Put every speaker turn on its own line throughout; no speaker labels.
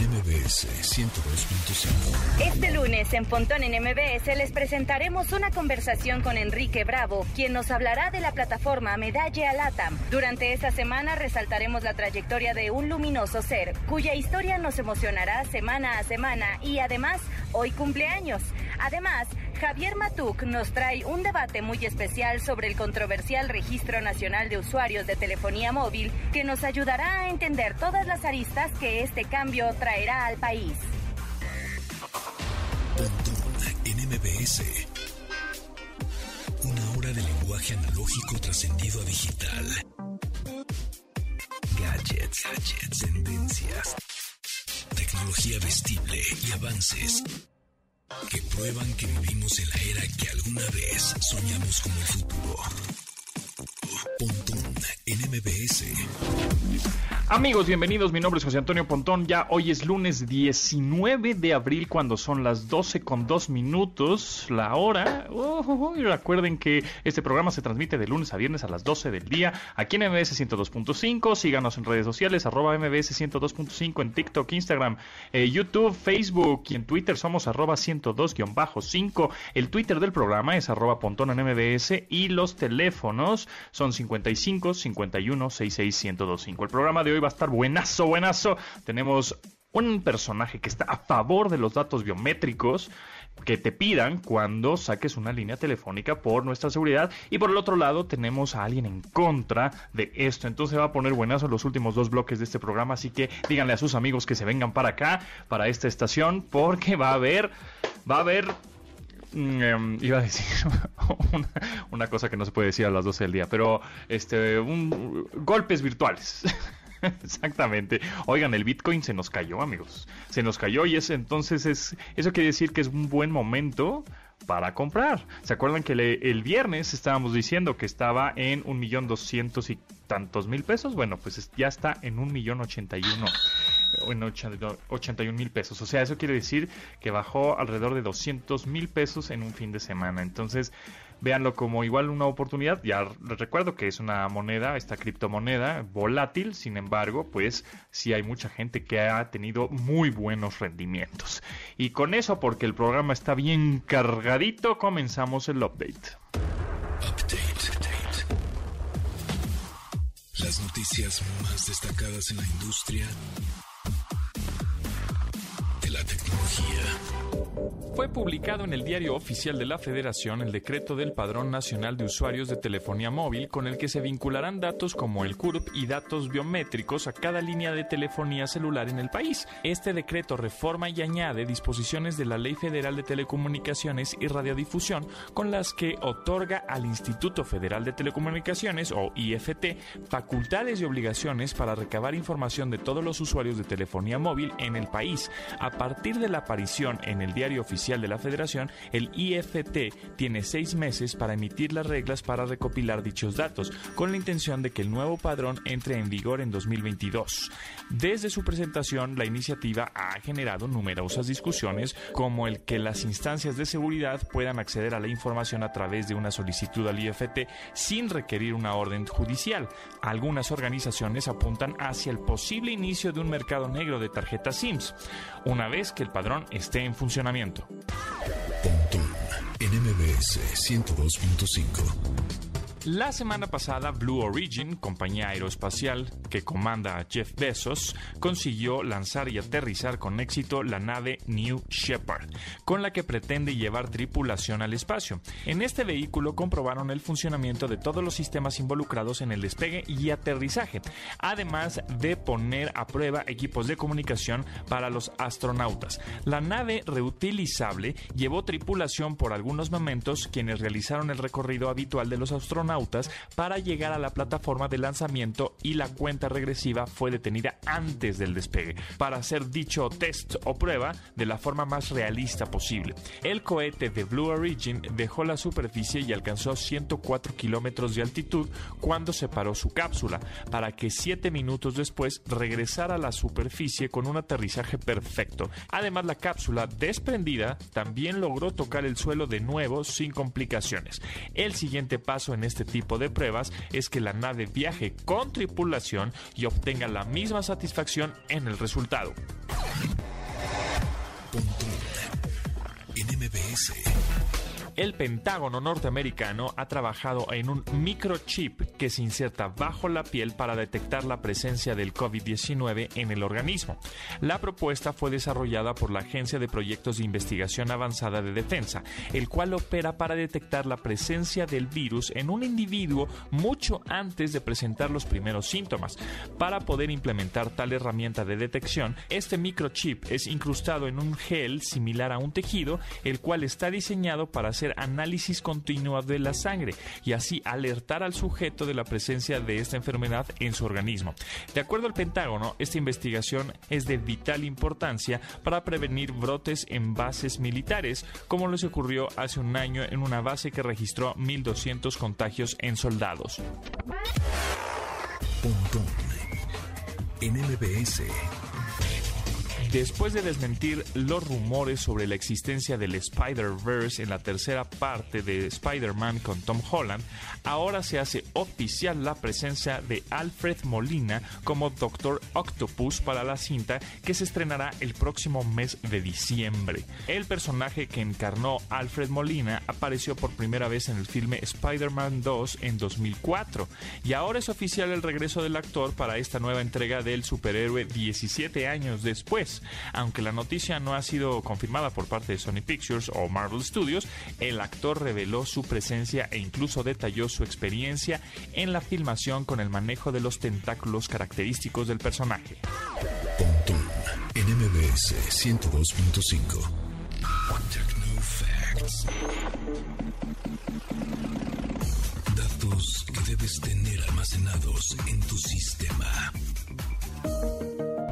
en MBS 102.5.
Este lunes en Pontón en MBS les presentaremos una conversación con Enrique Bravo, quien nos hablará de la plataforma Medalla Latam. Durante esta semana resaltaremos la trayectoria de un luminoso ser, cuya historia nos emocionará semana a semana y además hoy cumpleaños. Además, Javier Matuk nos trae un debate muy especial sobre el controversial Registro Nacional de Usuarios de Telefonía Móvil que nos ayudará a entender todas las aristas que este cambio traerá al país.
Una hora de lenguaje analógico trascendido a digital. Gadgets, gadgets, tendencias, tecnología vestible y avances que prueban que vivimos en la era que alguna vez soñamos como el futuro. Pontón en MBS.
Amigos, bienvenidos. Mi nombre es José Antonio Pontón. Ya hoy es lunes 19 de abril, cuando son las 12 con 2 minutos la hora. y recuerden que este programa se transmite de lunes a viernes a las 12 del día aquí en MBS 102.5. Síganos en redes sociales, arroba MBS 102.5 en TikTok, Instagram, eh, YouTube, Facebook y en Twitter somos arroba 102-5. El Twitter del programa es arroba Pontón en MBS y los teléfonos son 55 51 66 1025. El programa de hoy va a estar buenazo, buenazo. Tenemos un personaje que está a favor de los datos biométricos que te pidan cuando saques una línea telefónica por nuestra seguridad y por el otro lado tenemos a alguien en contra de esto entonces va a poner buenazo los últimos dos bloques de este programa así que díganle a sus amigos que se vengan para acá para esta estación porque va a haber va a haber Mm, em, iba a decir una, cosa que no se puede decir a las 12 del día, pero este, un, golpes virtuales. Exactamente. Oigan, el Bitcoin se nos cayó, amigos. Se nos cayó y es, entonces es, eso quiere decir que es un buen momento para comprar. ¿Se acuerdan que el viernes estábamos diciendo que estaba en un millón doscientos y tantos mil pesos? Bueno, pues ya está en un millón ochenta y uno. En 81 mil pesos. O sea, eso quiere decir que bajó alrededor de 200 mil pesos en un fin de semana. Entonces, véanlo como igual una oportunidad. Ya les recuerdo que es una moneda, esta criptomoneda volátil, sin embargo, pues sí hay mucha gente que ha tenido muy buenos rendimientos. Y con eso, porque el programa está bien cargadito, comenzamos el update.
Las noticias más destacadas en la industria la tecnología.
Fue publicado en el Diario Oficial de la Federación el decreto del Padrón Nacional de Usuarios de Telefonía Móvil con el que se vincularán datos como el CURP y datos biométricos a cada línea de telefonía celular en el país. Este decreto reforma y añade disposiciones de la Ley Federal de Telecomunicaciones y Radiodifusión con las que otorga al Instituto Federal de Telecomunicaciones o IFT facultades y obligaciones para recabar información de todos los usuarios de telefonía móvil en el país. A partir de la aparición en el Diario Oficial de la Federación, el IFT tiene seis meses para emitir las reglas para recopilar dichos datos, con la intención de que el nuevo padrón entre en vigor en 2022. Desde su presentación, la iniciativa ha generado numerosas discusiones, como el que las instancias de seguridad puedan acceder a la información a través de una solicitud al IFT sin requerir una orden judicial. Algunas organizaciones apuntan hacia el posible inicio de un mercado negro de tarjetas SIMS, una vez que el padrón esté en funcionamiento.
Pontón en MBS 102.5.
La semana pasada, Blue Origin, compañía aeroespacial que comanda Jeff Bezos, consiguió lanzar y aterrizar con éxito la nave New Shepard, con la que pretende llevar tripulación al espacio. En este vehículo comprobaron el funcionamiento de todos los sistemas involucrados en el despegue y aterrizaje, además de poner a prueba equipos de comunicación para los astronautas. La nave reutilizable llevó tripulación por algunos momentos quienes realizaron el recorrido habitual de los astronautas para llegar a la plataforma de lanzamiento y la cuenta regresiva fue detenida antes del despegue para hacer dicho test o prueba de la forma más realista posible. El cohete de Blue Origin dejó la superficie y alcanzó 104 kilómetros de altitud cuando separó su cápsula, para que 7 minutos después regresara a la superficie con un aterrizaje perfecto. Además, la cápsula desprendida también logró tocar el suelo de nuevo sin complicaciones. El siguiente paso en este tipo de pruebas es que la nave viaje con tripulación y obtenga la misma satisfacción en el resultado. El Pentágono norteamericano ha trabajado en un microchip que se inserta bajo la piel para detectar la presencia del COVID-19 en el organismo. La propuesta fue desarrollada por la Agencia de Proyectos de Investigación Avanzada de Defensa, el cual opera para detectar la presencia del virus en un individuo mucho antes de presentar los primeros síntomas. Para poder implementar tal herramienta de detección, este microchip es incrustado en un gel similar a un tejido, el cual está diseñado para análisis continuo de la sangre y así alertar al sujeto de la presencia de esta enfermedad en su organismo. De acuerdo al Pentágono, esta investigación es de vital importancia para prevenir brotes en bases militares, como les ocurrió hace un año en una base que registró 1.200 contagios en soldados. Después de desmentir los rumores sobre la existencia del Spider-Verse en la tercera parte de Spider-Man con Tom Holland, ahora se hace oficial la presencia de Alfred Molina como Doctor Octopus para la cinta que se estrenará el próximo mes de diciembre. El personaje que encarnó Alfred Molina apareció por primera vez en el filme Spider-Man 2 en 2004 y ahora es oficial el regreso del actor para esta nueva entrega del superhéroe 17 años después. Aunque la noticia no ha sido confirmada por parte de Sony Pictures o Marvel Studios, el actor reveló su presencia e incluso detalló su experiencia en la filmación con el manejo de los tentáculos característicos del personaje.
Pontón en MBS 102.5. Techno Facts. Datos que debes tener almacenados en tu sistema.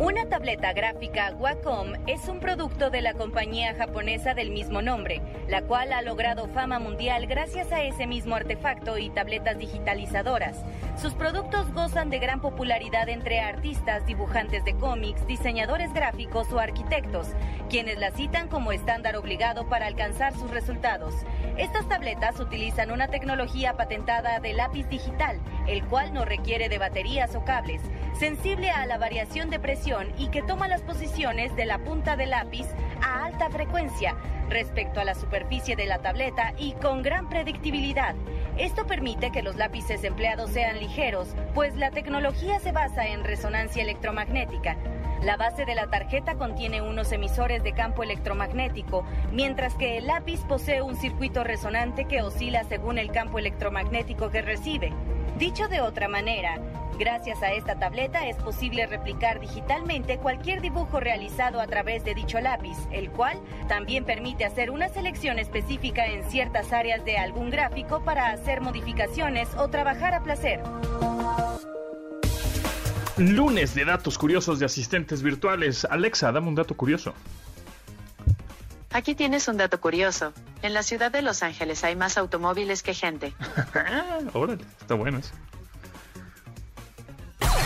Una tableta gráfica Wacom es un producto de la compañía japonesa del mismo nombre, la cual ha logrado fama mundial gracias a ese mismo artefacto y tabletas digitalizadoras. Sus productos gozan de gran popularidad entre artistas, dibujantes de cómics, diseñadores gráficos o arquitectos, quienes la citan como estándar obligado para alcanzar sus resultados. Estas tabletas utilizan una tecnología patentada de lápiz digital, el cual no requiere de baterías o cables, sensible a la variación de presión y que toma las posiciones de la punta del lápiz a alta frecuencia respecto a la superficie de la tableta y con gran predictibilidad. Esto permite que los lápices empleados sean ligeros, pues la tecnología se basa en resonancia electromagnética. La base de la tarjeta contiene unos emisores de campo electromagnético, mientras que el lápiz posee un circuito resonante que oscila según el campo electromagnético que recibe. Dicho de otra manera, Gracias a esta tableta es posible replicar digitalmente cualquier dibujo realizado a través de dicho lápiz, el cual también permite hacer una selección específica en ciertas áreas de algún gráfico para hacer modificaciones o trabajar a placer.
Lunes de datos curiosos de asistentes virtuales. Alexa, dame un dato curioso.
Aquí tienes un dato curioso. En la ciudad de Los Ángeles hay más automóviles que gente.
Órale, está bueno eso.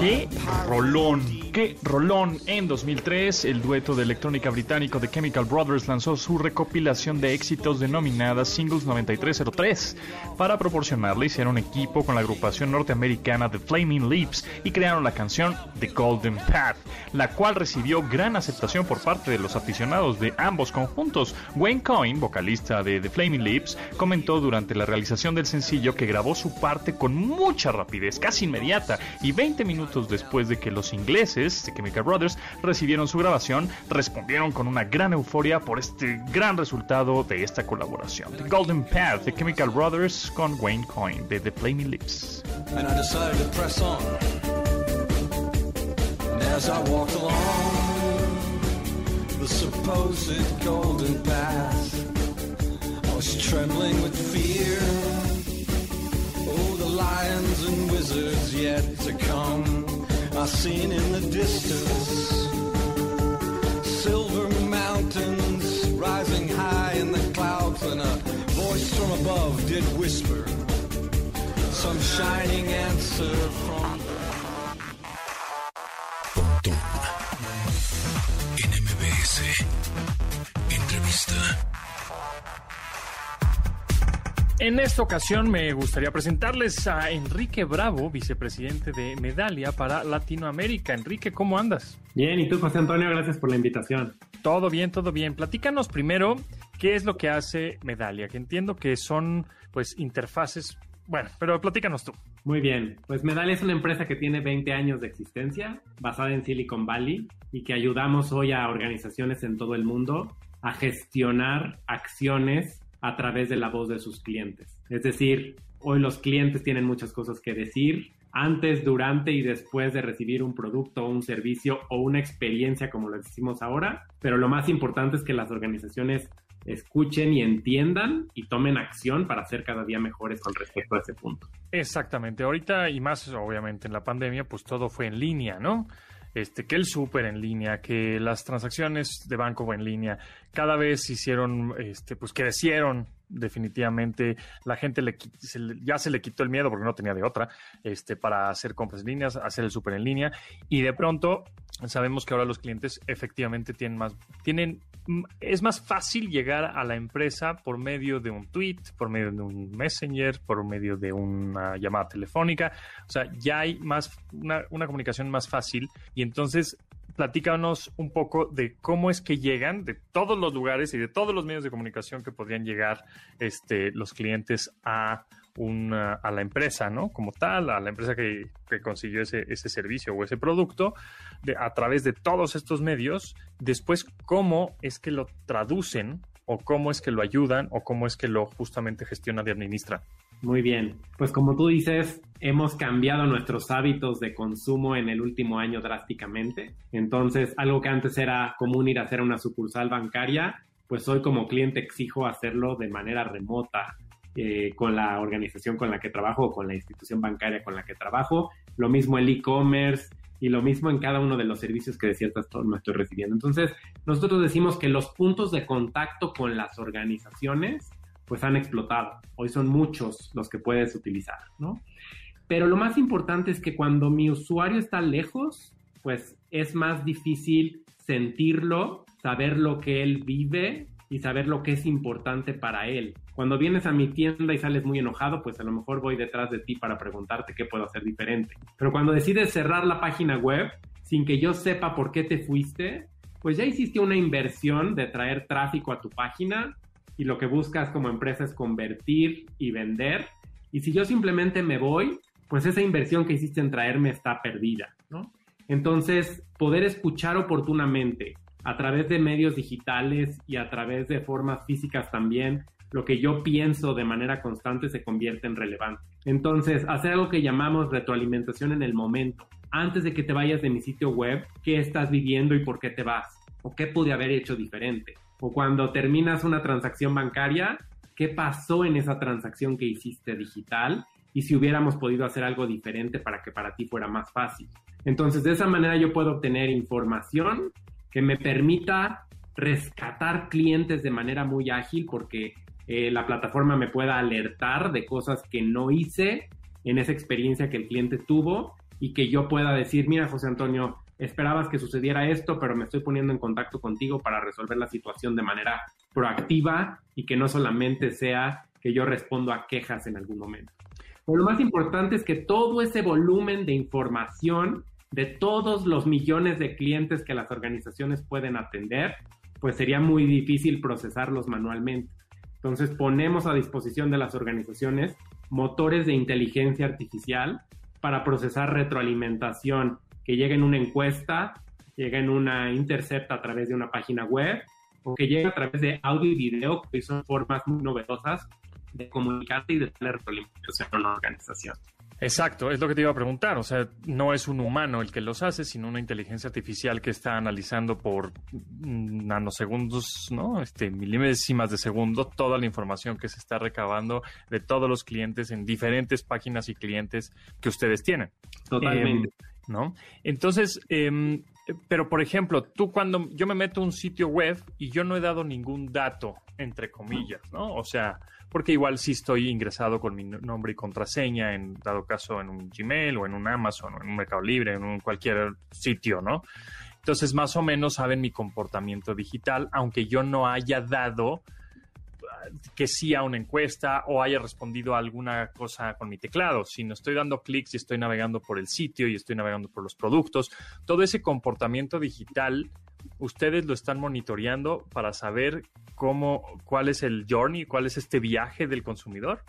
¡Qué rolón! ¡Qué rolón! En 2003, el dueto de electrónica británico The Chemical Brothers lanzó su recopilación de éxitos denominada Singles 9303. Para proporcionarla, hicieron equipo con la agrupación norteamericana The Flaming Lips y crearon la canción The Golden Path, la cual recibió gran aceptación por parte de los aficionados de ambos conjuntos. Wayne Coyne, vocalista de The Flaming Lips, comentó durante la realización del sencillo que grabó su parte con mucha rapidez, casi inmediata, y 20 minutos después de que los ingleses, The Chemical Brothers, recibieron su grabación, respondieron con una gran euforia por este gran resultado de esta colaboración. The Golden Path, The Chemical Brothers con Wayne Coyne de The Flaming Lips.
And I the supposed golden path, I was trembling with fear. Oh, the lions and wizards yet to come. I seen in the distance silver mountains rising high in the clouds, and a voice from above did whisper some shining answer from.
NMBS. Entrevista.
En esta ocasión me gustaría presentarles a Enrique Bravo, vicepresidente de Medalia para Latinoamérica. Enrique, ¿cómo andas?
Bien, ¿y tú, José Antonio? Gracias por la invitación.
Todo bien, todo bien. Platícanos primero qué es lo que hace Medalia, que entiendo que son pues interfaces. Bueno, pero platícanos tú.
Muy bien, pues Medalia es una empresa que tiene 20 años de existencia, basada en Silicon Valley, y que ayudamos hoy a organizaciones en todo el mundo a gestionar acciones a través de la voz de sus clientes. Es decir, hoy los clientes tienen muchas cosas que decir antes, durante y después de recibir un producto un servicio o una experiencia como lo decimos ahora, pero lo más importante es que las organizaciones escuchen y entiendan y tomen acción para ser cada día mejores con respecto a ese punto.
Exactamente, ahorita y más obviamente en la pandemia, pues todo fue en línea, ¿no? Este, que el súper en línea, que las transacciones de banco en línea, cada vez hicieron, este, pues crecieron definitivamente. La gente le, ya se le quitó el miedo porque no tenía de otra, este, para hacer compras en línea, hacer el súper en línea, y de pronto sabemos que ahora los clientes efectivamente tienen más, tienen es más fácil llegar a la empresa por medio de un tweet, por medio de un messenger, por medio de una llamada telefónica. O sea, ya hay más una, una comunicación más fácil y entonces platícanos un poco de cómo es que llegan de todos los lugares y de todos los medios de comunicación que podrían llegar este, los clientes a una, a la empresa, ¿no? Como tal, a la empresa que, consiguió ese, ese, servicio o ese producto, de, a través de todos estos medios, después cómo es que lo traducen o cómo es que lo ayudan o cómo es que lo justamente gestionan y administran.
Muy bien, pues como tú dices, hemos cambiado nuestros hábitos de consumo en el último año drásticamente. Entonces, algo que antes era común ir a hacer una sucursal bancaria, pues hoy como cliente exijo hacerlo de manera remota, eh, con la organización con la que trabajo o con la institución bancaria con la que trabajo. Lo mismo el e-commerce y lo mismo en cada uno de los servicios que de cierta forma estoy recibiendo. Entonces, nosotros decimos que los puntos de contacto con las organizaciones pues han explotado. Hoy son muchos los que puedes utilizar, ¿no? Pero lo más importante es que cuando mi usuario está lejos, pues es más difícil sentirlo, saber lo que él vive y saber lo que es importante para él. Cuando vienes a mi tienda y sales muy enojado, pues a lo mejor voy detrás de ti para preguntarte qué puedo hacer diferente. Pero cuando decides cerrar la página web sin que yo sepa por qué te fuiste, pues ya hiciste una inversión de traer tráfico a tu página y lo que buscas como empresa es convertir y vender. Y si yo simplemente me voy, pues esa inversión que hiciste en traerme está perdida, ¿no? Entonces, poder escuchar oportunamente a través de medios digitales y a través de formas físicas también, lo que yo pienso de manera constante se convierte en relevante. Entonces, hacer algo que llamamos retroalimentación en el momento. Antes de que te vayas de mi sitio web, ¿qué estás viviendo y por qué te vas? ¿O qué pude haber hecho diferente? O cuando terminas una transacción bancaria, ¿qué pasó en esa transacción que hiciste digital? Y si hubiéramos podido hacer algo diferente para que para ti fuera más fácil. Entonces, de esa manera yo puedo obtener información que me permita rescatar clientes de manera muy ágil porque eh, la plataforma me pueda alertar de cosas que no hice en esa experiencia que el cliente tuvo y que yo pueda decir, mira José Antonio, esperabas que sucediera esto, pero me estoy poniendo en contacto contigo para resolver la situación de manera proactiva y que no solamente sea que yo respondo a quejas en algún momento. Pero lo más importante es que todo ese volumen de información de todos los millones de clientes que las organizaciones pueden atender, pues sería muy difícil procesarlos manualmente. Entonces ponemos a disposición de las organizaciones motores de inteligencia artificial para procesar retroalimentación que llegue en una encuesta, llegue en una intercepta a través de una página web o que llegue a través de audio y video, que son formas muy novedosas de comunicarte y de tener retroalimentación en una organización.
Exacto, es lo que te iba a preguntar. O sea, no es un humano el que los hace, sino una inteligencia artificial que está analizando por nanosegundos, ¿no? Este, milésimas de segundo, toda la información que se está recabando de todos los clientes en diferentes páginas y clientes que ustedes tienen.
Totalmente.
Eh, ¿No? Entonces, eh, Pero, por ejemplo, tú cuando yo me meto a un sitio web y yo no he dado ningún dato, entre comillas, ¿no? O sea, porque igual sí estoy ingresado con mi nombre y contraseña, en dado caso en un Gmail o en un Amazon o en un Mercado Libre, en un cualquier sitio, ¿no? Entonces, más o menos saben mi comportamiento digital, aunque yo no haya dado que sí a una encuesta o haya respondido a alguna cosa con mi teclado. Si no estoy dando clics y estoy navegando por el sitio y estoy navegando por los productos, todo ese comportamiento digital, ustedes lo están monitoreando para saber cómo, cuál es el journey, cuál es este viaje del consumidor.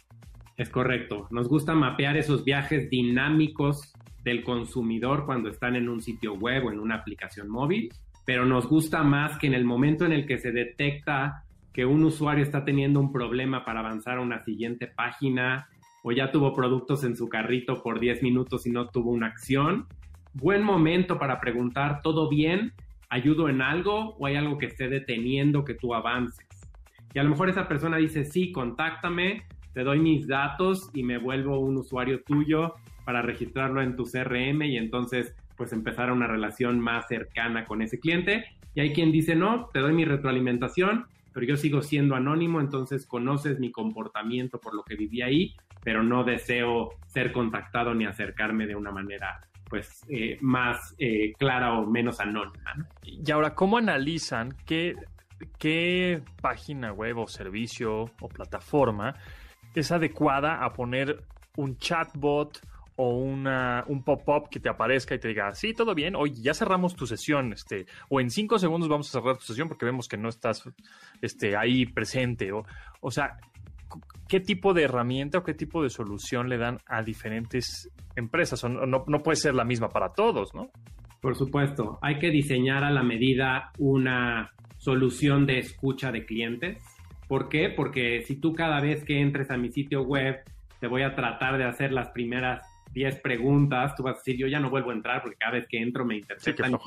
Es correcto. Nos gusta mapear esos viajes dinámicos del consumidor cuando están en un sitio web o en una aplicación móvil, pero nos gusta más que en el momento en el que se detecta que un usuario está teniendo un problema para avanzar a una siguiente página o ya tuvo productos en su carrito por 10 minutos y no tuvo una acción. Buen momento para preguntar, ¿todo bien? ¿Ayudo en algo o hay algo que esté deteniendo que tú avances? Y a lo mejor esa persona dice, sí, contáctame, te doy mis datos y me vuelvo un usuario tuyo para registrarlo en tu CRM y entonces pues empezar una relación más cercana con ese cliente. Y hay quien dice, no, te doy mi retroalimentación, pero yo sigo siendo anónimo, entonces conoces mi comportamiento por lo que viví ahí, pero no deseo ser contactado ni acercarme de una manera pues eh, más eh, clara o menos anónima.
Y ahora, ¿cómo analizan qué, qué página web o servicio o plataforma es adecuada a poner un chatbot o una, un pop-up que te aparezca y te diga, sí, todo bien, hoy ya cerramos tu sesión, este, o en cinco segundos vamos a cerrar tu sesión porque vemos que no estás este, ahí presente. O, o sea, ¿qué tipo de herramienta o qué tipo de solución le dan a diferentes empresas? O no, no puede ser la misma para todos, ¿no?
Por supuesto, hay que diseñar a la medida una solución de escucha de clientes. ¿Por qué? Porque si tú cada vez que entres a mi sitio web te voy a tratar de hacer las primeras 10 preguntas, tú vas a decir, yo ya no vuelvo a entrar porque cada vez que entro me interpretan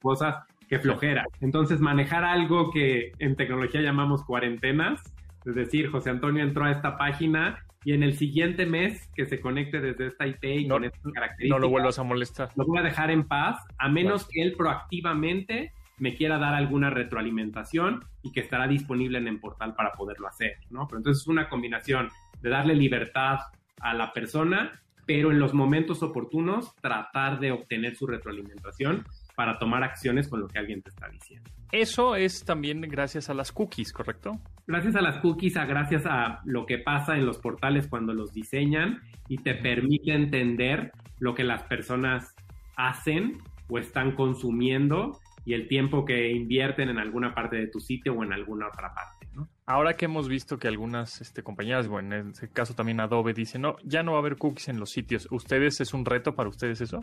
cosas, que flojera. Entonces, manejar algo que en tecnología llamamos cuarentenas, es decir, José Antonio entró a esta página y en el siguiente mes que se conecte desde esta IP y con estas características.
No lo vuelvas a molestar.
Lo voy a dejar en paz, a menos que él proactivamente me quiera dar alguna retroalimentación y que estará disponible en el portal para poderlo hacer, ¿no? Pero entonces es una combinación de darle libertad a la persona pero en los momentos oportunos tratar de obtener su retroalimentación para tomar acciones con lo que alguien te está diciendo.
Eso es también gracias a las cookies, ¿correcto?
Gracias a las cookies, a gracias a lo que pasa en los portales cuando los diseñan y te permite entender lo que las personas hacen o están consumiendo y el tiempo que invierten en alguna parte de tu sitio o en alguna otra parte.
Ahora que hemos visto que algunas este, compañías, bueno, en este caso también Adobe, dicen, no, ya no va a haber cookies en los sitios. ¿Ustedes es un reto para ustedes eso?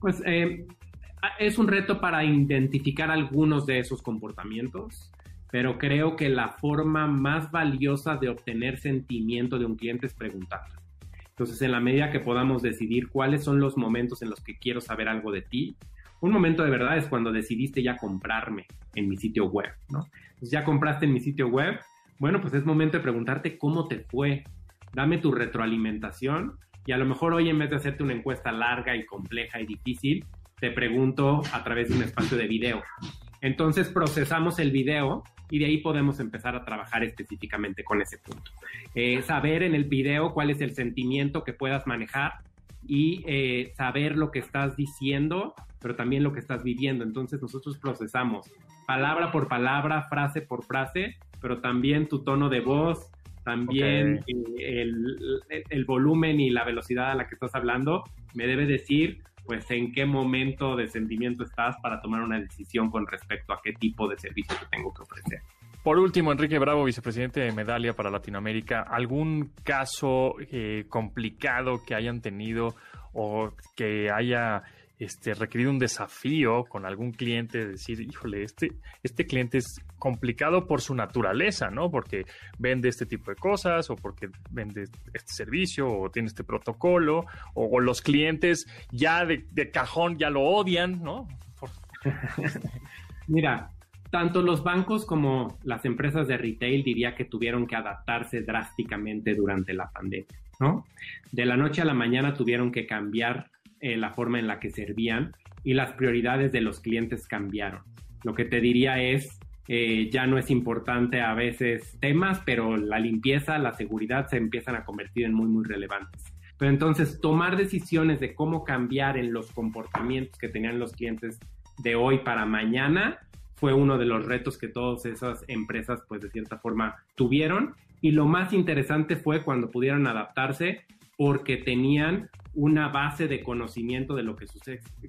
Pues eh, es un reto para identificar algunos de esos comportamientos, pero creo que la forma más valiosa de obtener sentimiento de un cliente es preguntar. Entonces, en la medida que podamos decidir cuáles son los momentos en los que quiero saber algo de ti, un momento de verdad es cuando decidiste ya comprarme en mi sitio web, ¿no? Pues ya compraste en mi sitio web, bueno, pues es momento de preguntarte cómo te fue, dame tu retroalimentación y a lo mejor hoy en vez de hacerte una encuesta larga y compleja y difícil, te pregunto a través de un espacio de video. Entonces procesamos el video y de ahí podemos empezar a trabajar específicamente con ese punto. Eh, saber en el video cuál es el sentimiento que puedas manejar y eh, saber lo que estás diciendo, pero también lo que estás viviendo. Entonces nosotros procesamos palabra por palabra, frase por frase, pero también tu tono de voz, también eh, el, el, volumen y la velocidad a la que estás hablando me debe decir pues en qué momento de sentimiento estás para tomar una decisión con respecto a qué tipo de servicio te tengo que ofrecer.
Por último, Enrique Bravo, vicepresidente de Medalia para Latinoamérica, ¿algún caso eh, complicado que hayan tenido o que haya este, requerido un desafío con algún cliente? Decir, híjole, este, este cliente es complicado por su naturaleza, ¿no? Porque vende este tipo de cosas o porque vende este servicio o tiene este protocolo o, los clientes ya de, de, cajón ya lo odian, ¿no?
Mira, tanto los bancos como las empresas de retail diría que tuvieron que adaptarse drásticamente durante la pandemia, ¿no? De la noche a la mañana tuvieron que cambiar eh, la forma en la que servían y las prioridades de los clientes cambiaron. Lo que te diría es, eh, ya no es importante a veces temas, pero la limpieza, la seguridad se empiezan a convertir en muy, muy relevantes. Pero entonces, tomar decisiones de cómo cambiar en los comportamientos que tenían los clientes de hoy para mañana fue uno de los retos que todas esas empresas, pues de cierta forma, tuvieron. Y lo más interesante fue cuando pudieron adaptarse porque tenían una base de conocimiento de lo que sus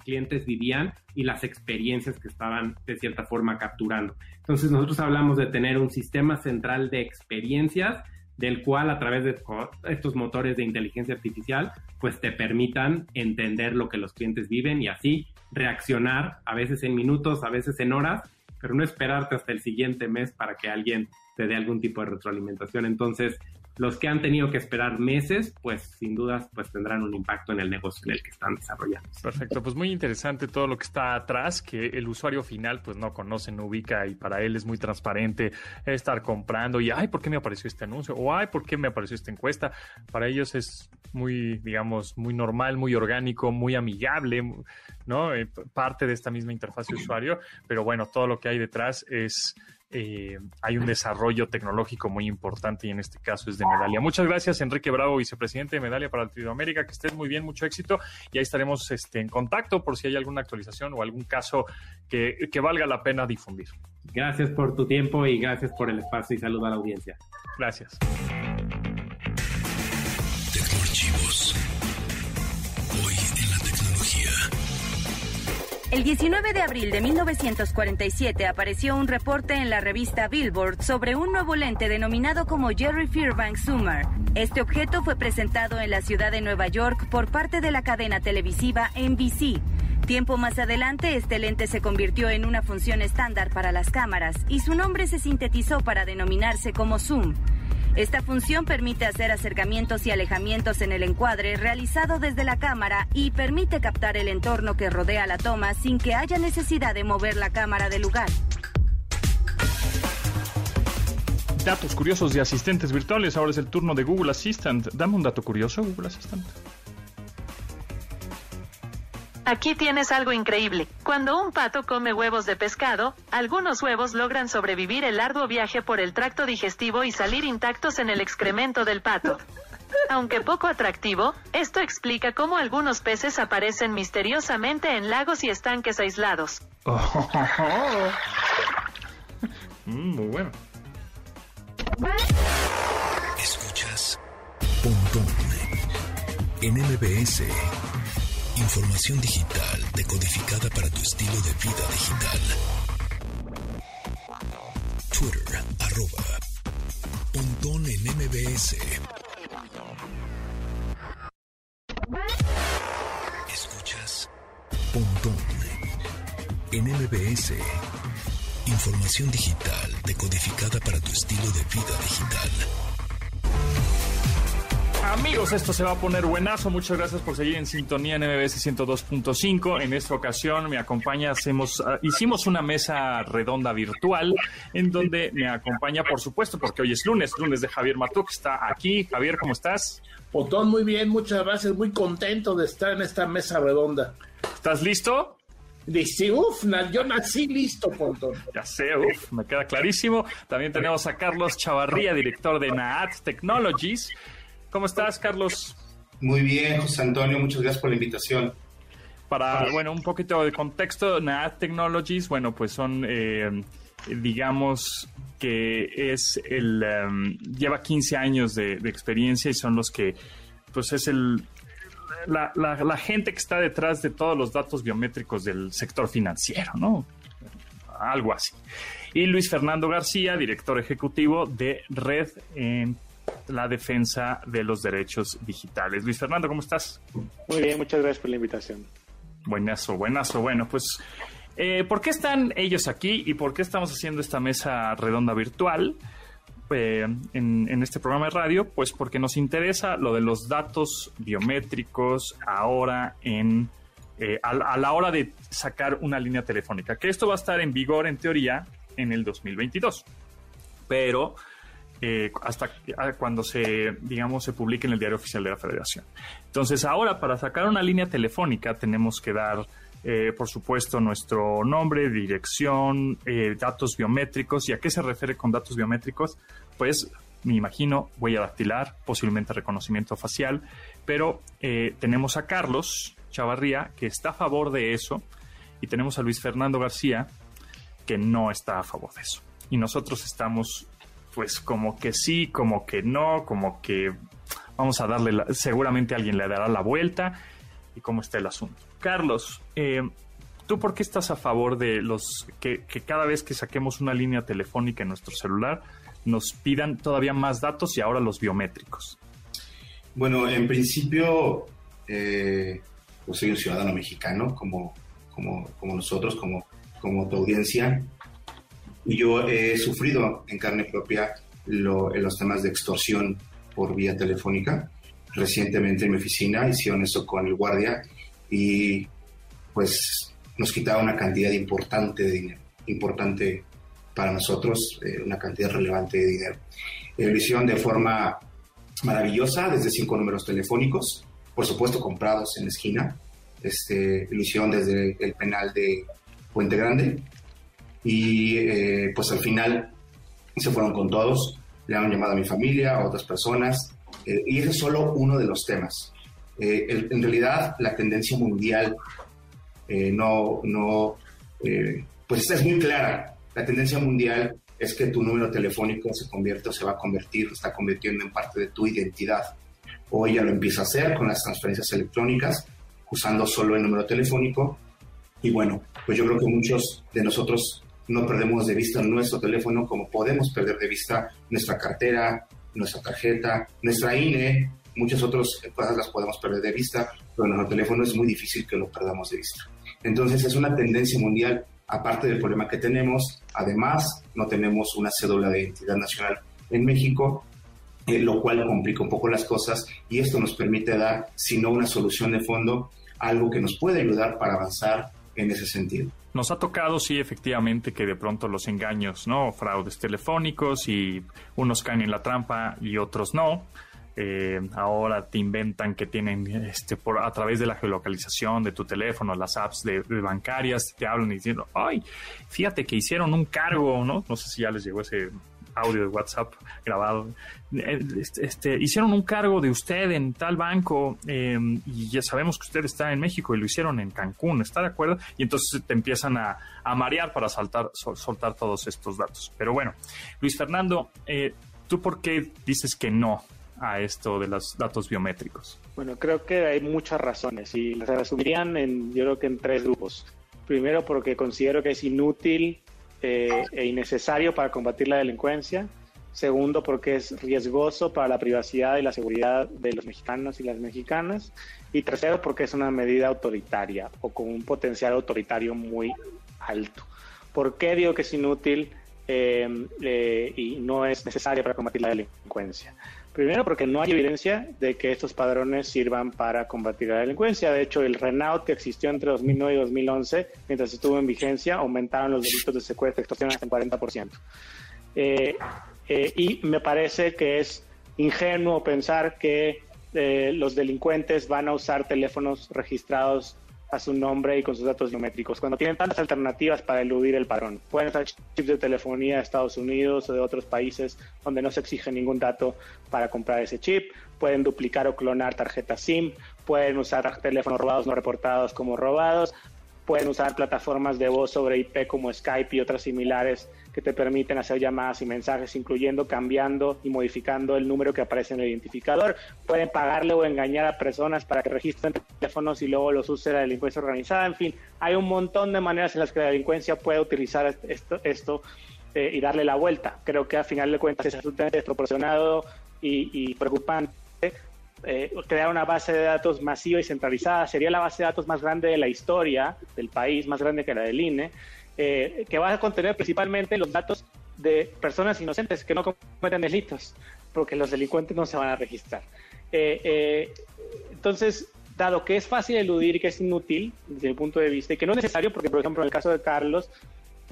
clientes vivían y las experiencias que estaban de cierta forma capturando. Entonces nosotros hablamos de tener un sistema central de experiencias del cual a través de estos motores de inteligencia artificial pues te permitan entender lo que los clientes viven y así reaccionar a veces en minutos, a veces en horas, pero no esperarte hasta el siguiente mes para que alguien te dé algún tipo de retroalimentación. Entonces, los que han tenido que esperar meses, pues sin dudas, pues tendrán un impacto en el negocio en el que están desarrollando.
Perfecto, pues muy interesante todo lo que está atrás, que el usuario final pues no conoce, no ubica y para él es muy transparente estar comprando y, ay, ¿por qué me apareció este anuncio? O, ay, ¿por qué me apareció esta encuesta? Para ellos es muy, digamos, muy normal, muy orgánico, muy amigable, ¿no? Eh, parte de esta misma interfaz de usuario, pero bueno, todo lo que hay detrás es eh, hay un desarrollo tecnológico muy importante y en este caso es de Medalia. Muchas gracias, Enrique Bravo, vicepresidente de Medalia para Latinoamérica. Que estés muy bien, mucho éxito y ahí estaremos este, en contacto por si hay alguna actualización o algún caso que, que valga la pena difundir.
Gracias por tu tiempo y gracias por el espacio y saludo a la audiencia.
Gracias.
El 19 de abril de 1947 apareció un reporte en la revista Billboard sobre un nuevo lente denominado como Jerry Fairbanks Summer. Este objeto fue presentado en la ciudad de Nueva York por parte de la cadena televisiva NBC. Tiempo más adelante, este lente se convirtió en una función estándar para las cámaras y su nombre se sintetizó para denominarse como Zoom. Esta función permite hacer acercamientos y alejamientos en el encuadre realizado desde la cámara y permite captar el entorno que rodea la toma sin que haya necesidad de mover la cámara del lugar.
Datos curiosos de asistentes virtuales. Ahora es el turno de Google Assistant. Dame un dato curioso, Google Assistant.
Aquí tienes algo increíble. Cuando un pato come huevos de pescado, algunos huevos logran sobrevivir el arduo viaje por el tracto digestivo y salir intactos en el excremento del pato. Aunque poco atractivo, esto explica cómo algunos peces aparecen misteriosamente en lagos y estanques aislados.
Mm, muy bueno.
Escuchas Pontón en MBS. Información digital decodificada para tu estilo de vida digital. Twitter, arroba. Pontón en MBS. Escuchas. Pontón en MBS. Información digital decodificada para tu estilo de vida digital.
Amigos, esto se va a poner buenazo. Muchas gracias por seguir en sintonía en MBS 102.5. En esta ocasión me acompaña, hacemos, uh, hicimos una mesa redonda virtual en donde me acompaña, por supuesto, porque hoy es lunes, lunes de Javier Matuk, está aquí. Javier, ¿cómo estás?
Potón, muy bien, muchas gracias. Muy contento de estar en esta mesa redonda.
¿Estás listo?
Dice, uf, yo nací listo, Pontón.
Ya sé, uf, me queda clarísimo. También tenemos a Carlos Chavarría, director de Naat Technologies. ¿Cómo estás, Carlos?
Muy bien, José Antonio, muchas gracias por la invitación.
Para, bueno, un poquito de contexto, NAAD Technologies, bueno, pues son, eh, digamos que es el, um, lleva 15 años de, de, experiencia y son los que, pues es el, la, la, la, gente que está detrás de todos los datos biométricos del sector financiero, ¿no? Algo así. Y Luis Fernando García, director ejecutivo de Red en la defensa de los derechos digitales. Luis Fernando, ¿cómo estás?
Muy bien, muchas gracias por la invitación.
Buenazo, buenazo. Bueno, pues, eh, ¿por qué están ellos aquí y por qué estamos haciendo esta mesa redonda virtual eh, en, en, este programa de radio? Pues porque nos interesa lo de los datos biométricos ahora en... Eh, a, a la hora de sacar una línea telefónica, que esto va a estar en vigor en teoría en el 2022. Pero eh, hasta cuando se, digamos, se publique en el diario oficial de la Federación. Entonces, ahora para sacar una línea telefónica tenemos que dar eh, por supuesto, nuestro nombre, dirección, eh, datos biométricos. ¿Y a qué se refiere con datos biométricos? Pues me imagino huella dactilar, posiblemente reconocimiento facial, pero eh, tenemos a Carlos Chavarría que está a favor de eso y tenemos a Luis Fernando García que no está a favor de eso. Y nosotros estamos pues como que sí, como que no, como que vamos a darle, la, seguramente alguien le dará la vuelta y cómo está el asunto. Carlos, eh, ¿tú por qué estás a favor de los que, que, cada vez que saquemos una línea telefónica en nuestro celular nos pidan todavía más datos y ahora los biométricos?
Bueno, en principio, eh, pues soy un ciudadano mexicano como, como, como nosotros, como, como tu audiencia, y yo he sufrido en carne propia lo, en los temas de extorsión por vía telefónica. Recientemente en mi oficina hicieron eso con el guardia y pues nos quitaba una cantidad importante de dinero, importante para nosotros, eh, una cantidad relevante de dinero. Eh, lo hicieron de forma maravillosa, desde cinco números telefónicos, por supuesto comprados en la esquina. Este, lo hicieron desde el penal de Puente Grande y eh, pues al final se fueron con todos, le han llamado a mi familia, a otras personas, eh, y ese es solo uno de los temas. Eh, el, en realidad la tendencia mundial no, no pues esta es muy clara, la tendencia mundial es que tu número telefónico se convierte o se va a convertir, está convirtiendo en parte de tu identidad. Hoy ya lo empieza a hacer con las transferencias electrónicas, usando solo el número telefónico. Y bueno, pues yo creo que muchos de nosotros no perdemos de vista nuestro teléfono como podemos perder de vista nuestra cartera, nuestra tarjeta, nuestra INE, muchas otras cosas las podemos perder de vista, pero nuestro teléfono es muy difícil que lo perdamos de vista. Entonces es una tendencia mundial, aparte del problema que tenemos, además no tenemos una cédula de identidad nacional en México, eh, lo cual complica un poco las cosas y esto nos permite dar, si no una solución de fondo, algo que nos puede ayudar para avanzar en ese sentido.
Nos ha tocado, sí, efectivamente, que de pronto los engaños, ¿no? Fraudes telefónicos y unos caen en la trampa y otros no. Eh, ahora te inventan que tienen este por a través de la geolocalización de tu teléfono, las apps de, bancarias, te hablan diciendo, ay, fíjate que hicieron un cargo, ¿no? No sé si ya les llegó ese audio de WhatsApp grabado. Este, este, hicieron un cargo de usted en tal banco eh, y ya sabemos que usted está en México y lo hicieron en Cancún, ¿está de acuerdo? Y entonces te empiezan a, a marear para saltar, sol, soltar todos estos datos. Pero bueno, Luis Fernando, eh, ¿tú por qué dices que no a esto de los datos biométricos?
Bueno, creo que hay muchas razones y las resumirían en, yo creo que en tres grupos. Primero, porque considero que es inútil eh, e innecesario para combatir la delincuencia. Segundo, porque es riesgoso para la privacidad y la seguridad de los mexicanos y las mexicanas. Y tercero, porque es una medida autoritaria o con un potencial autoritario muy alto. ¿Por qué digo que es inútil eh, eh, y no es necesaria para combatir la delincuencia? Primero, porque no hay evidencia de que estos padrones sirvan para combatir la delincuencia. De hecho, el Renault que existió entre 2009 y 2011, mientras estuvo en vigencia, aumentaron los delitos de secuestro y extorsión hasta en 40%. Eh, eh, y me parece que es ingenuo pensar que eh, los delincuentes van a usar teléfonos registrados su nombre y con sus datos biométricos, cuando tienen tantas alternativas para eludir el padrón. Pueden usar chips de telefonía de Estados Unidos o de otros países donde no se exige ningún dato para comprar ese chip, pueden duplicar o clonar tarjetas SIM, pueden usar teléfonos robados no reportados como robados, pueden usar plataformas de voz sobre IP como Skype y otras similares que te permiten hacer llamadas y mensajes, incluyendo cambiando y modificando el número que aparece en el identificador. Pueden pagarle o engañar a personas para que registren teléfonos y luego los use la delincuencia organizada. En fin, hay un montón de maneras en las que la delincuencia puede utilizar esto, esto eh, y darle la vuelta. Creo que a final de cuentas es absolutamente desproporcionado y preocupante eh, crear una base de datos masiva y centralizada. Sería la base de datos más grande de la historia del país, más grande que la del INE, eh, que va a contener principalmente los datos de personas inocentes que no cometen delitos, porque los delincuentes no se van a registrar. Eh, entonces, dado que es fácil eludir que es inútil desde mi punto de vista y que no es necesario, porque por ejemplo en el caso de Carlos,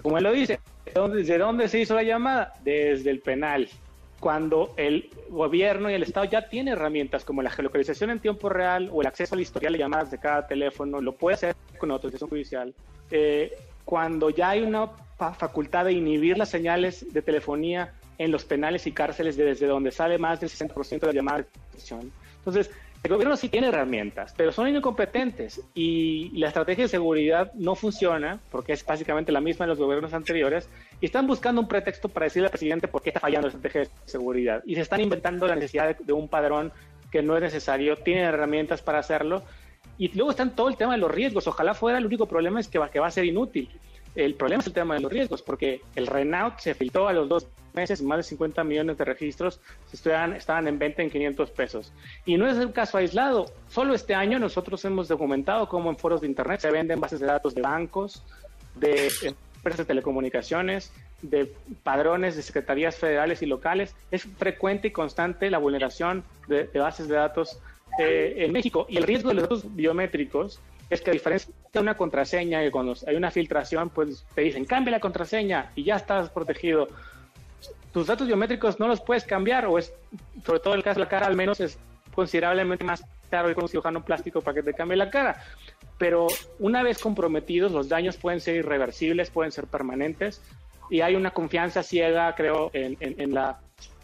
como él lo dice, ¿desde dónde se hizo la llamada? Desde el penal. Cuando el gobierno y el Estado ya tienen herramientas como la geolocalización en tiempo real o el acceso al historial de llamadas de cada teléfono, lo puede hacer con autorización judicial. Eh, cuando ya hay una facultad de inhibir las señales de telefonía en los penales y cárceles desde donde sale más del 60% de la llamada de Entonces, el gobierno sí tiene herramientas, pero son incompetentes y la estrategia de seguridad no funciona porque es básicamente la misma de los gobiernos anteriores y están buscando un pretexto para decirle al presidente por qué está fallando la estrategia de seguridad y se están inventando la necesidad de, un padrón que no es necesario, tienen herramientas para hacerlo y luego están todo el tema de los riesgos. Ojalá fuera el único problema es que va, que va a ser inútil. El problema es el tema de los riesgos, porque el Renault se filtró a los dos meses más de 50 millones de registros estaban, estaban en venta en 500 pesos. Y no es un caso aislado. Solo este año nosotros hemos documentado cómo en foros de Internet se venden bases de datos de bancos, de empresas de telecomunicaciones, de padrones de secretarías federales y locales. Es frecuente y constante la vulneración de, bases de datos eh, en México. Y el riesgo de los datos biométricos es que a diferencia de una contraseña, que cuando hay una filtración, pues te dicen, cambia la contraseña y ya estás protegido. Tus datos biométricos no los puedes cambiar, o es, sobre todo el caso de la cara, al menos es considerablemente más caro ir con un cirujano plástico para que te cambie la cara. Pero una vez comprometidos, los daños pueden ser irreversibles, pueden ser permanentes, y hay una confianza ciega, creo, en, la,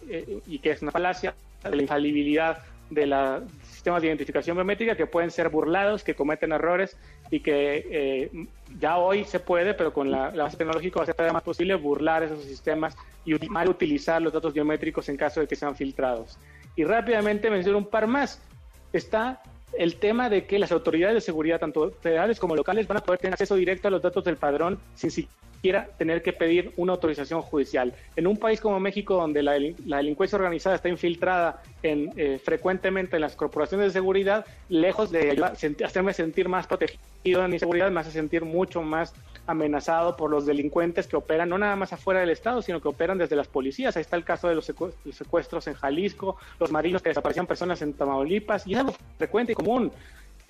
eh, y que es una falacia, la infalibilidad de los sistemas de identificación biométrica que pueden ser burlados, que cometen errores y que eh, ya hoy se puede, pero con la, base tecnológica va a ser más posible burlar esos sistemas y mal utilizar los datos biométricos en caso de que sean filtrados. Y rápidamente menciono un par más. Está el tema de que las autoridades de seguridad, tanto federales como locales, van a poder tener acceso directo a los datos del padrón sin, quiera tener que pedir una autorización judicial. En un país como México, donde la, delincuencia organizada está infiltrada en, eh, frecuentemente en las corporaciones de seguridad, lejos de hacerme sentir más protegido en mi seguridad, me hace sentir mucho más amenazado por los delincuentes que operan no nada más afuera del Estado, sino que operan desde las policías. Ahí está el caso de los secuestros en Jalisco, los marinos que desaparecían personas en Tamaulipas, y es algo frecuente y común.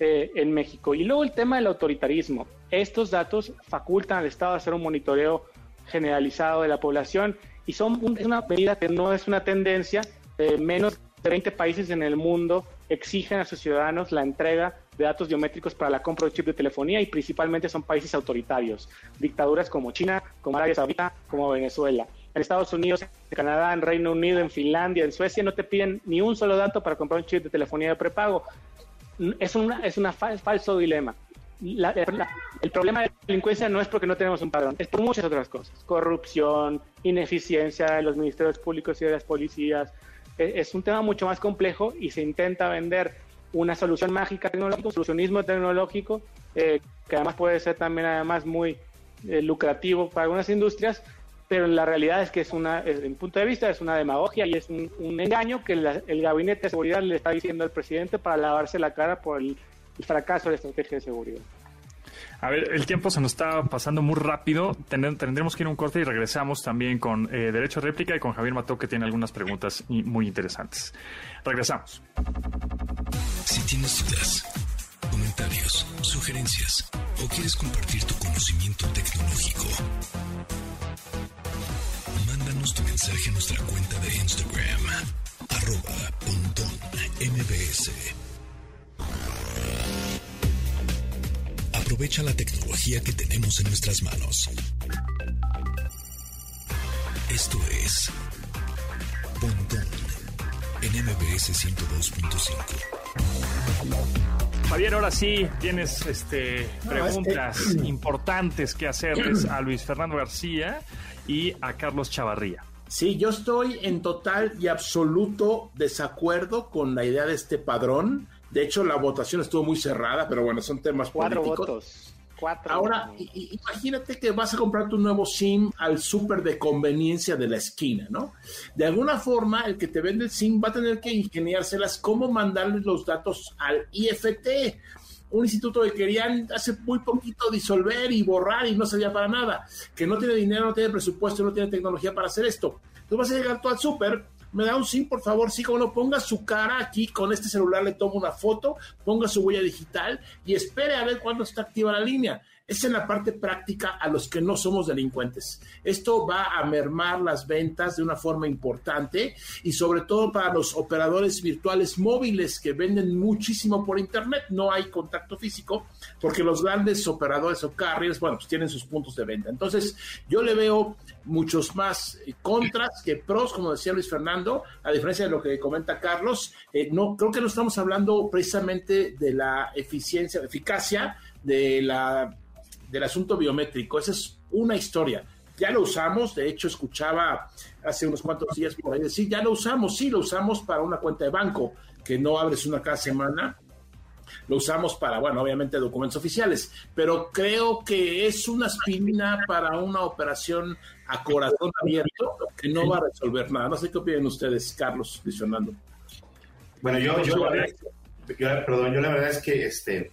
Eh, en México. Y luego el tema del autoritarismo. Estos datos facultan al Estado a hacer un monitoreo generalizado de la población y son una medida que no es una tendencia. Eh, menos de 20 países en el mundo exigen a sus ciudadanos la entrega de datos biométricos para la compra de chip de telefonía y principalmente son países autoritarios, dictaduras como China, como Arabia Saudita, como Venezuela. En Estados Unidos, en Canadá, en Reino Unido, en Finlandia, en Suecia no te piden ni un solo dato para comprar un chip de telefonía de prepago es, una, es una falso dilema. el problema de la delincuencia no es porque no tenemos un padrón, es por muchas otras cosas. Corrupción, ineficiencia de los ministerios públicos y de las policías. E, es, un tema mucho más complejo y se intenta vender una solución mágica tecnológica, un solucionismo tecnológico, eh, que además puede ser también además muy eh, lucrativo para algunas industrias, pero la realidad es que es una, mi punto de vista, es una demagogia y es un, engaño que el gabinete de seguridad le está diciendo al presidente para lavarse la cara por el, fracaso de la estrategia de seguridad.
A ver, el tiempo se nos está pasando muy rápido. tendremos que ir a un corte y regresamos también con eh, Derecho a Réplica y con Javier Mató, que tiene algunas preguntas muy interesantes. Regresamos.
Si tienes dudas, comentarios, sugerencias o quieres compartir tu conocimiento tecnológico, Tu mensaje a nuestra cuenta de Instagram, arroba mbs. Aprovecha la tecnología que tenemos en nuestras manos. Esto es Pontón en MBS 102.5.
Javier, ahora sí tienes este, preguntas importantes que hacerles a Luis Fernando García y a Carlos Chavarría.
Sí, yo estoy en total y absoluto desacuerdo con la idea de este padrón. De hecho, la votación estuvo muy cerrada, pero bueno, son temas
Cuatro
políticos.
Votos. Cuatro
Ahora, imagínate que vas a comprar tu nuevo SIM al súper de conveniencia de la esquina, ¿no? De alguna forma, el que te vende el SIM va a tener que ingeniárselas cómo mandarles los datos al IFT un instituto que querían hace muy poquito disolver y borrar y no servía para nada, que no tiene dinero, no tiene presupuesto, no tiene tecnología para hacer esto. Tú vas a llegar tú al súper, me da un SIM, por favor, sí, como no, ponga su cara aquí, con este celular le tomo una foto, ponga su huella digital y espere a ver cuándo está activa la línea. Es en la parte práctica a los que no somos delincuentes. Esto va a mermar las ventas de una forma importante y sobre todo para los operadores virtuales móviles que venden muchísimo por internet. No hay contacto físico porque los grandes operadores o carriers, bueno, pues tienen sus puntos de venta. Entonces, yo le veo muchos más contras que pros, como decía Luis Fernando, a diferencia de lo que comenta Carlos. Eh, no, creo que no estamos hablando precisamente de la eficiencia, eficacia de la, del asunto biométrico. Esa es una historia. Ya lo usamos, de hecho escuchaba hace unos cuantos días por ahí decir, ya lo usamos, sí, lo usamos para una cuenta de banco, que no abres una cada semana, lo usamos para, bueno, obviamente documentos oficiales, pero creo que es una aspirina para una operación a corazón abierto que no va a resolver nada. No sé qué opinan ustedes, Carlos, Luis Fernando.
Bueno, yo, yo, yo, perdón, yo la verdad es que, este,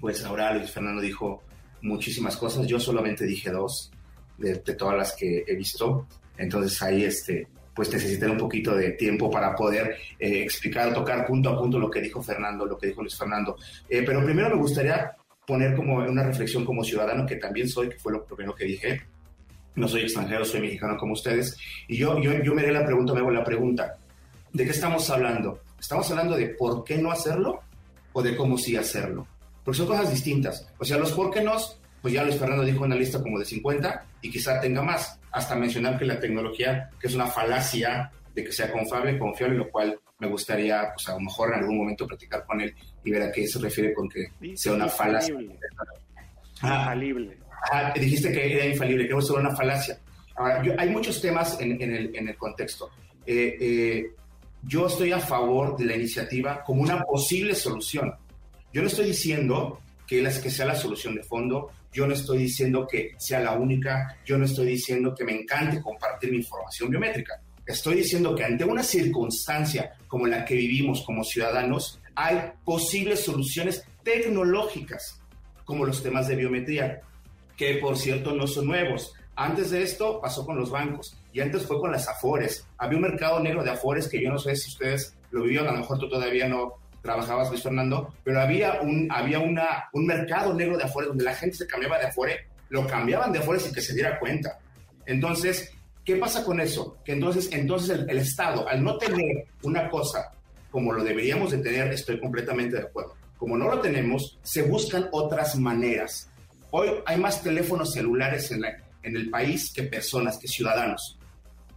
pues ahora Luis Fernando dijo muchísimas cosas, yo solamente dije dos de, todas las que he visto, entonces ahí, este, pues necesitaré un poquito de tiempo para poder eh, explicar, tocar punto a punto lo que dijo Fernando, lo que dijo Luis Fernando. Eh, pero primero me gustaría poner como una reflexión como ciudadano, que también soy, que fue lo primero que dije. No soy extranjero, soy mexicano como ustedes. Y yo, yo, yo me haré la pregunta, me hago la pregunta, ¿de qué estamos hablando? ¿Estamos hablando de por qué no hacerlo o de cómo sí hacerlo? Porque son cosas distintas. O sea, los por qué no, pues ya Luis Fernando dijo una lista como de 50 y quizá tenga más. Hasta mencionar que la tecnología, que es una falacia de que sea confiable, confiable, lo cual me gustaría, pues a lo mejor en algún momento platicar con él y ver a qué se refiere con que sea una falacia.
Infalible.
Ah, dijiste que era infalible, que es una falacia. Ahora, yo, hay muchos temas en, en, el, en el, contexto. Eh, eh, yo estoy a favor de la iniciativa como una posible solución. Yo no estoy diciendo que, las, que sea la solución de fondo, yo no estoy diciendo que sea la única, yo no estoy diciendo que me encante compartir mi información biométrica. Estoy diciendo que ante una circunstancia como la que vivimos como ciudadanos, hay posibles soluciones tecnológicas, como los temas de biometría, que por cierto no son nuevos. Antes de esto pasó con los bancos y antes fue con las afores. Había un mercado negro de afores que yo no sé si ustedes lo vivieron, a lo mejor tú todavía no trabajabas, Luis Fernando, pero había un, había una, un mercado negro de afores donde la gente se cambiaba de afore, lo cambiaban de afores sin que se diera cuenta. Entonces, ¿qué pasa con eso? Que entonces, entonces el, el Estado, al no tener una cosa como lo deberíamos de tener, estoy completamente de acuerdo. Como no lo tenemos, se buscan otras maneras. Hoy hay más teléfonos celulares en, la, en el país que personas, que ciudadanos.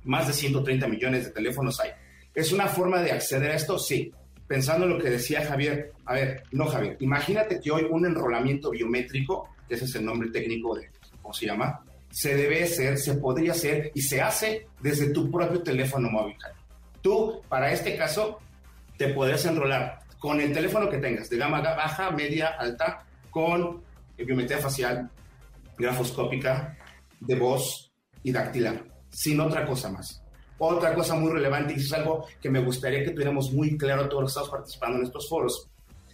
Más de 130 millones de teléfonos hay. ¿Es una forma de acceder a esto? Sí. Pensando en lo que decía Javier, a ver, no Javier, imagínate que hoy un enrolamiento biométrico, que ese es el nombre técnico de, ¿cómo se llama? Se debe hacer, se podría hacer y se hace desde tu propio teléfono móvil. Tú, para este caso, te podrías enrolar con el teléfono que tengas, de gama baja, media, alta, con biometría facial, grafoscópica, de voz y dactilar, sin otra cosa más. Otra cosa muy relevante, y es algo que me gustaría que tuviéramos muy claro todos los que estamos participando en estos foros.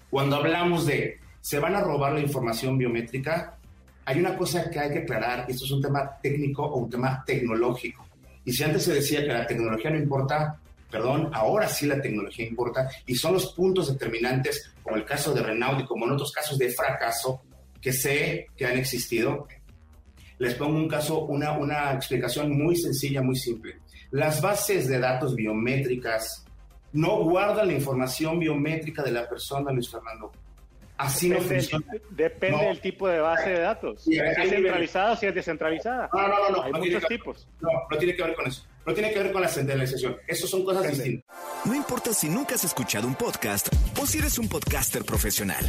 Cuando hablamos de se van a robar la información biométrica, hay una cosa que hay que aclarar, esto es un tema técnico o un tema tecnológico. Y si antes se decía que la tecnología no importa, perdón, ahora sí la tecnología importa y son los puntos determinantes, como el caso de Renault y como en otros casos de fracaso que sé que han existido. Les pongo un caso, una, una explicación muy sencilla, muy simple. Las bases de datos biométricas no guardan la información biométrica de la persona, Luis Fernando. Así
depende,
no funciona.
Depende
No.
del tipo de base de datos.
Sí,
si es centralizada o si es descentralizada.
No, no, no, no.
Hay
no tiene
muchos
que-
tipos.
No, no tiene que ver con eso. No tiene que ver con la centralización. Eso son cosas distintas.
No importa si nunca has escuchado un podcast o si eres un podcaster profesional.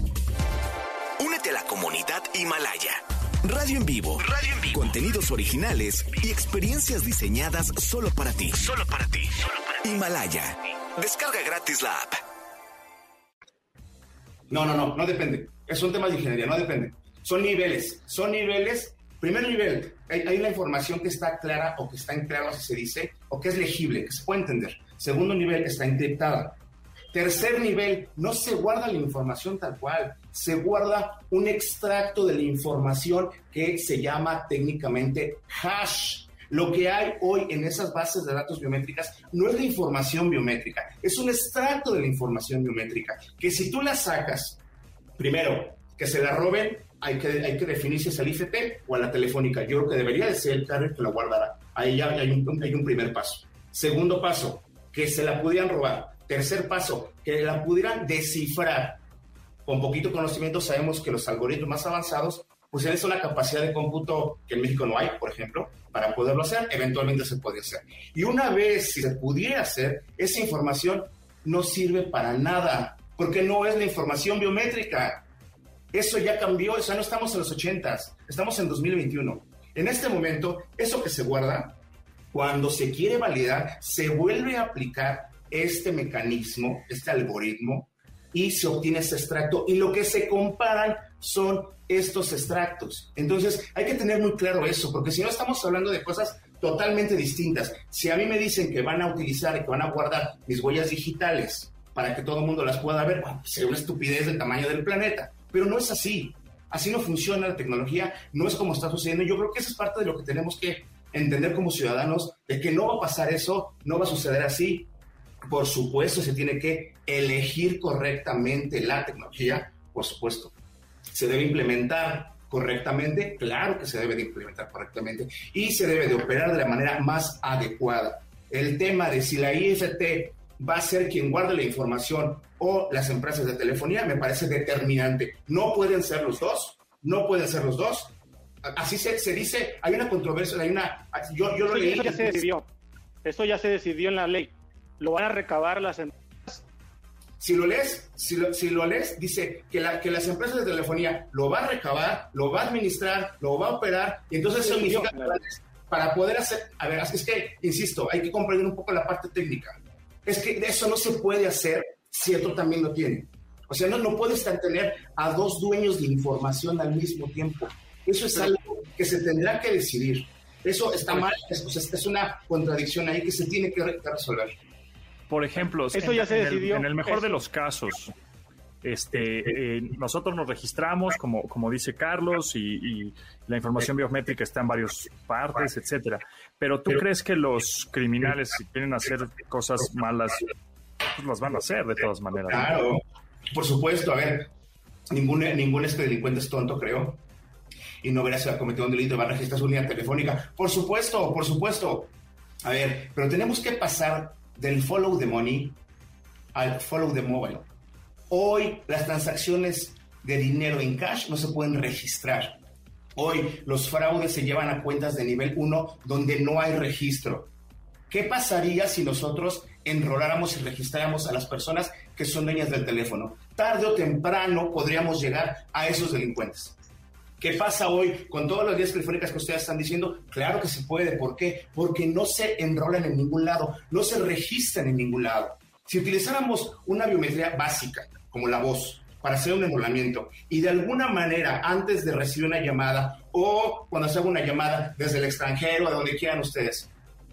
Únete a la comunidad Himalaya. Radio en vivo. Radio en vivo. Contenidos originales y experiencias diseñadas solo para ti. Solo para ti. Himalaya. Descarga gratis la app.
No, no, no, no depende. Es un tema de ingeniería, no depende. Son niveles, son niveles. Primer nivel, hay, hay una información que está clara o que está en claro, así se dice, o que es legible, que se puede entender. Segundo nivel, está encriptada. Tercer nivel, no se guarda la información tal cual, se guarda un extracto de la información que se llama técnicamente hash. Lo que hay hoy en esas bases de datos biométricas no es la información biométrica, es un extracto de la información biométrica que si tú la sacas, primero, que se la roben, hay que, hay que definir si es al IFT o a la telefónica. Yo creo que debería de ser el carrier que lo guardará. Ahí ya hay un, hay un primer paso. Segundo paso, que se la pudieran robar. Tercer paso, que la pudieran descifrar. Con poquito conocimiento sabemos que los algoritmos más avanzados pues es una capacidad de cómputo que en México no hay, por ejemplo, para poderlo hacer, eventualmente se puede hacer. Y una vez si se pudiera hacer, esa información no sirve para nada, porque no es la información biométrica. Eso ya cambió, o sea, no estamos en los 80, estamos en 2021. En este momento, eso que se guarda, cuando se quiere validar, se vuelve a aplicar este mecanismo, este algoritmo, y se obtiene ese extracto. Y lo que se comparan son estos extractos. Entonces, hay que tener muy claro eso, porque si no estamos hablando de cosas totalmente distintas. Si a mí me dicen que van a utilizar y que van a guardar mis huellas digitales para que todo el mundo las pueda ver, bueno, sería una estupidez del tamaño del planeta. Pero no es así. Así no funciona la tecnología, no es como está sucediendo. Yo creo que eso es parte de lo que tenemos que entender como ciudadanos, de que no va a pasar eso, no va a suceder así. Por supuesto, se tiene que elegir correctamente la tecnología, por supuesto. Se debe implementar correctamente, claro que se debe de implementar correctamente y se debe de operar de la manera más adecuada. El tema de si la IFT va a ser quien guarde la información o las empresas de telefonía me parece determinante. No pueden ser los dos, no pueden ser los dos. Así se, se dice, hay una controversia, hay una... Yo, yo lo leí.
Eso ya se decidió. Eso ya se decidió en la ley. Lo van a recabar las empresas
si lo lees, si lo, si lo lees, dice que, la, que las empresas de telefonía lo va a recabar, lo va a administrar, lo va a operar, y entonces eso significa para poder hacer, a ver, es que, insisto, hay que comprender un poco la parte técnica. Es que eso no se puede hacer si otro también lo tiene. O sea, no, no puedes tener a dos dueños de información al mismo tiempo. Eso es algo que se tendrá que decidir. Eso está mal, es, es una contradicción ahí que se tiene que resolver.
Por ejemplo,
Eso ya se decidió.
en el mejor de los casos, este, eh, nosotros nos registramos, como, como dice Carlos, y, la información biométrica está en varias partes, etcétera. Pero tú crees que los criminales, si quieren hacer cosas malas, pues las van a hacer de todas maneras.
Claro, por supuesto. A ver, ningún, ningún este delincuente es tonto, creo. Y no verá si ha cometido un delito y va a registrar su línea telefónica. Por supuesto, por supuesto. A ver, pero tenemos que pasar del follow the money al follow the mobile. Hoy las transacciones de dinero en cash no se pueden registrar. Hoy los fraudes se llevan a cuentas de nivel 1 donde no hay registro. ¿Qué pasaría si nosotros enroláramos y registráramos a las personas que son dueñas del teléfono? Tarde o temprano podríamos llegar a esos delincuentes. ¿Qué pasa hoy con todas las vías telefónicas que ustedes están diciendo? Claro que se puede. ¿Por qué? Porque no se enrolan en ningún lado, no se registran en ningún lado. Si utilizáramos una biometría básica, como la voz, para hacer un enrolamiento y de alguna manera antes de recibir una llamada o cuando se haga una llamada desde el extranjero, a donde quieran ustedes,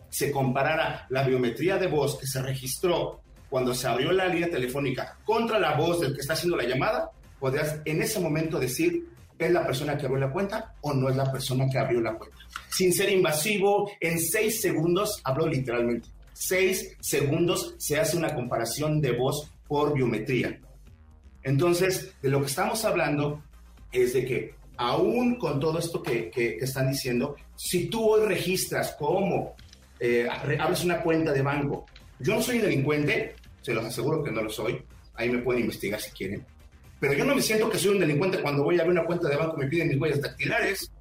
se comparara la biometría de voz que se registró cuando se abrió la línea telefónica contra la voz del que está haciendo la llamada, podrías en ese momento decir ¿Es la persona que abrió la cuenta o no es la persona que abrió la cuenta? Sin ser invasivo, en seis segundos, hablo literalmente, seis segundos se hace una comparación de voz por biometría. Entonces, de lo que estamos hablando es de que aún con todo esto que, están diciendo, si tú hoy registras como eh, abres una cuenta de banco, yo no soy delincuente, se los aseguro que no lo soy, ahí me pueden investigar si quieren, pero yo no me siento que soy un delincuente cuando voy a abrir una cuenta de banco y me piden mis huellas dactilares.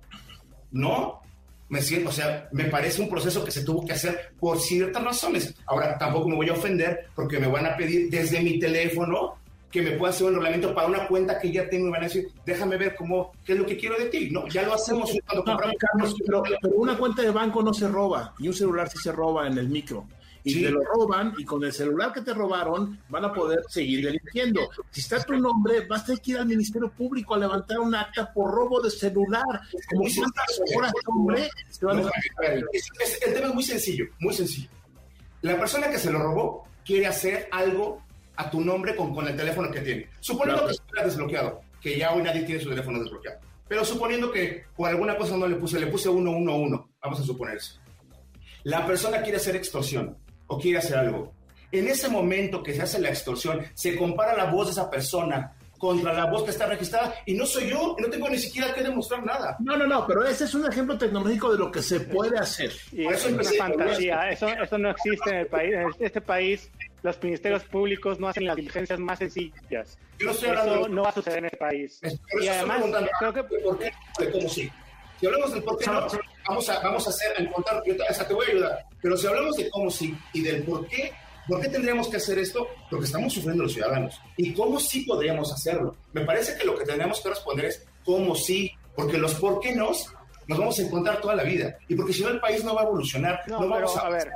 No, me siento, o sea, me parece un proceso que se tuvo que hacer por ciertas razones. Ahora, tampoco me voy a ofender porque me van a pedir desde mi teléfono que me pueda hacer un reglamento para una cuenta que ya tengo y van a decir, déjame ver cómo, qué es lo que quiero de ti. No, ya lo hacemos cuando compramos.
pero, pero, una cuenta de banco no se roba y un celular sí se roba en el micro y te lo roban y con el celular que te robaron van a poder seguir delinquiendo. Si está tu nombre, vas a tener que ir al Ministerio Público a levantar un acta por robo de celular. Como si horas, hombre,
el tema es muy sencillo, muy sencillo. La persona que se lo robó quiere hacer algo a tu nombre con, con el teléfono que tiene. Suponiendo que estuviera desbloqueado, que ya hoy nadie tiene su teléfono desbloqueado. Pero suponiendo que por alguna cosa no le puse, le puse 111, vamos a suponer eso. La persona quiere hacer extorsión quiere hacer algo. En ese momento que se hace la extorsión, se compara la voz de esa persona contra la voz que está registrada y no soy yo, y no tengo ni siquiera que demostrar nada.
No, no, no, pero ese es un ejemplo tecnológico de lo que se puede hacer.
Y eso es una fantasía, eso, eso no existe en el país. En este país, los ministerios públicos no hacen las diligencias más sencillas.
Yo estoy
Eso
hablando
no va a suceder en este país.
Por
Y además, creo que
de por qué, de cómo sí. Si hablamos del por qué no, vamos a, vamos a hacer, a encontrar, yo te, o sea, te voy a ayudar, pero si hablamos de cómo sí y del por qué, ¿por qué tendríamos que hacer esto? Lo que estamos sufriendo los ciudadanos. ¿Y cómo sí podríamos hacerlo? Me parece que lo que tendríamos que responder es cómo sí, porque los por qué no nos vamos a encontrar toda la vida. Y porque si no, el país no va a evolucionar, no,
No,
vamos
pero
a...
a ver,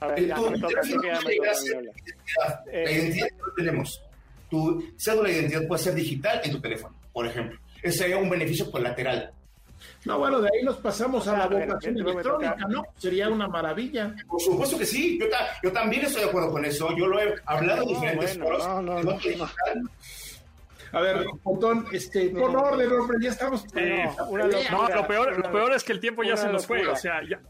a ver,
El-
ya
tu
me toca, me toca
identidad.
Eh,
La identidad que no tenemos. Tu cédula de identidad puede ser digital en tu teléfono, por ejemplo. Ese sería un beneficio colateral.
No, bueno, de ahí nos pasamos a la
A ver,
votación electrónica, ¿no? Sería una maravilla.
Por supuesto que sí, yo, ta- yo también estoy de acuerdo con eso. Yo lo he hablado en
No,
diferentes
bueno,
foros.
no, no.
A ver, Pontón, este, pon orden, hombre, ya estamos.
Eh,
No, una locura.
No, lo peor, lo peor es que el tiempo ya se nos fue. O sea, ya.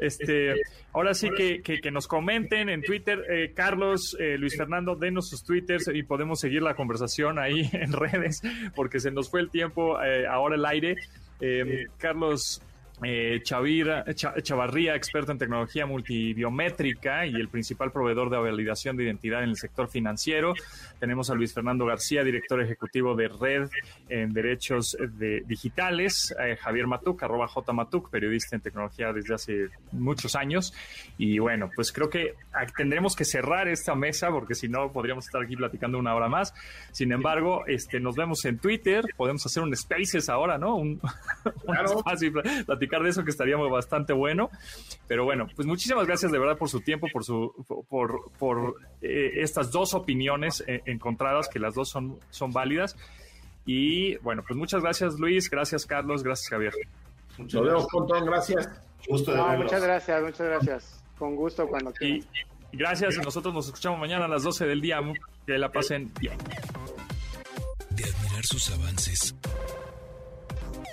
Este, ahora sí que, que, que nos comenten en Twitter, eh, Carlos, eh, Luis Fernando, denos sus twitters y podemos seguir la conversación ahí en redes, porque se nos fue el tiempo, eh, ahora el aire. Eh, Carlos eh, Chavira, Cha- Chavarría, experto en tecnología multibiométrica y el principal proveedor de validación de identidad en el sector financiero. Tenemos a Luis Fernando García, director ejecutivo de Red en Derechos de Digitales. Eh, Javier Matuk, arroba J Matuk, periodista en tecnología desde hace muchos años. Y bueno, pues creo que tendremos que cerrar esta mesa porque si no podríamos estar aquí platicando una hora más. Sin embargo, este, nos vemos en Twitter. Podemos hacer un Spaces ahora, ¿no? Un, un
Claro.
espacio pl- platicar de eso que estaría bastante bueno. Pero bueno, pues muchísimas gracias de verdad por su tiempo, por su, por, por eh, estas dos opiniones eh, encontradas, que las dos son, son válidas. Y bueno, pues muchas gracias Luis, gracias Carlos, gracias Javier.
Muchas
Nos vemos,
gracias.
Pontón, gracias.
Gusto de
No, muchas gracias, muchas gracias. Con gusto cuando
Y,
quieran.
y gracias y nosotros nos escuchamos mañana a las 12 del día. Que la pasen bien.
De admirar sus avances,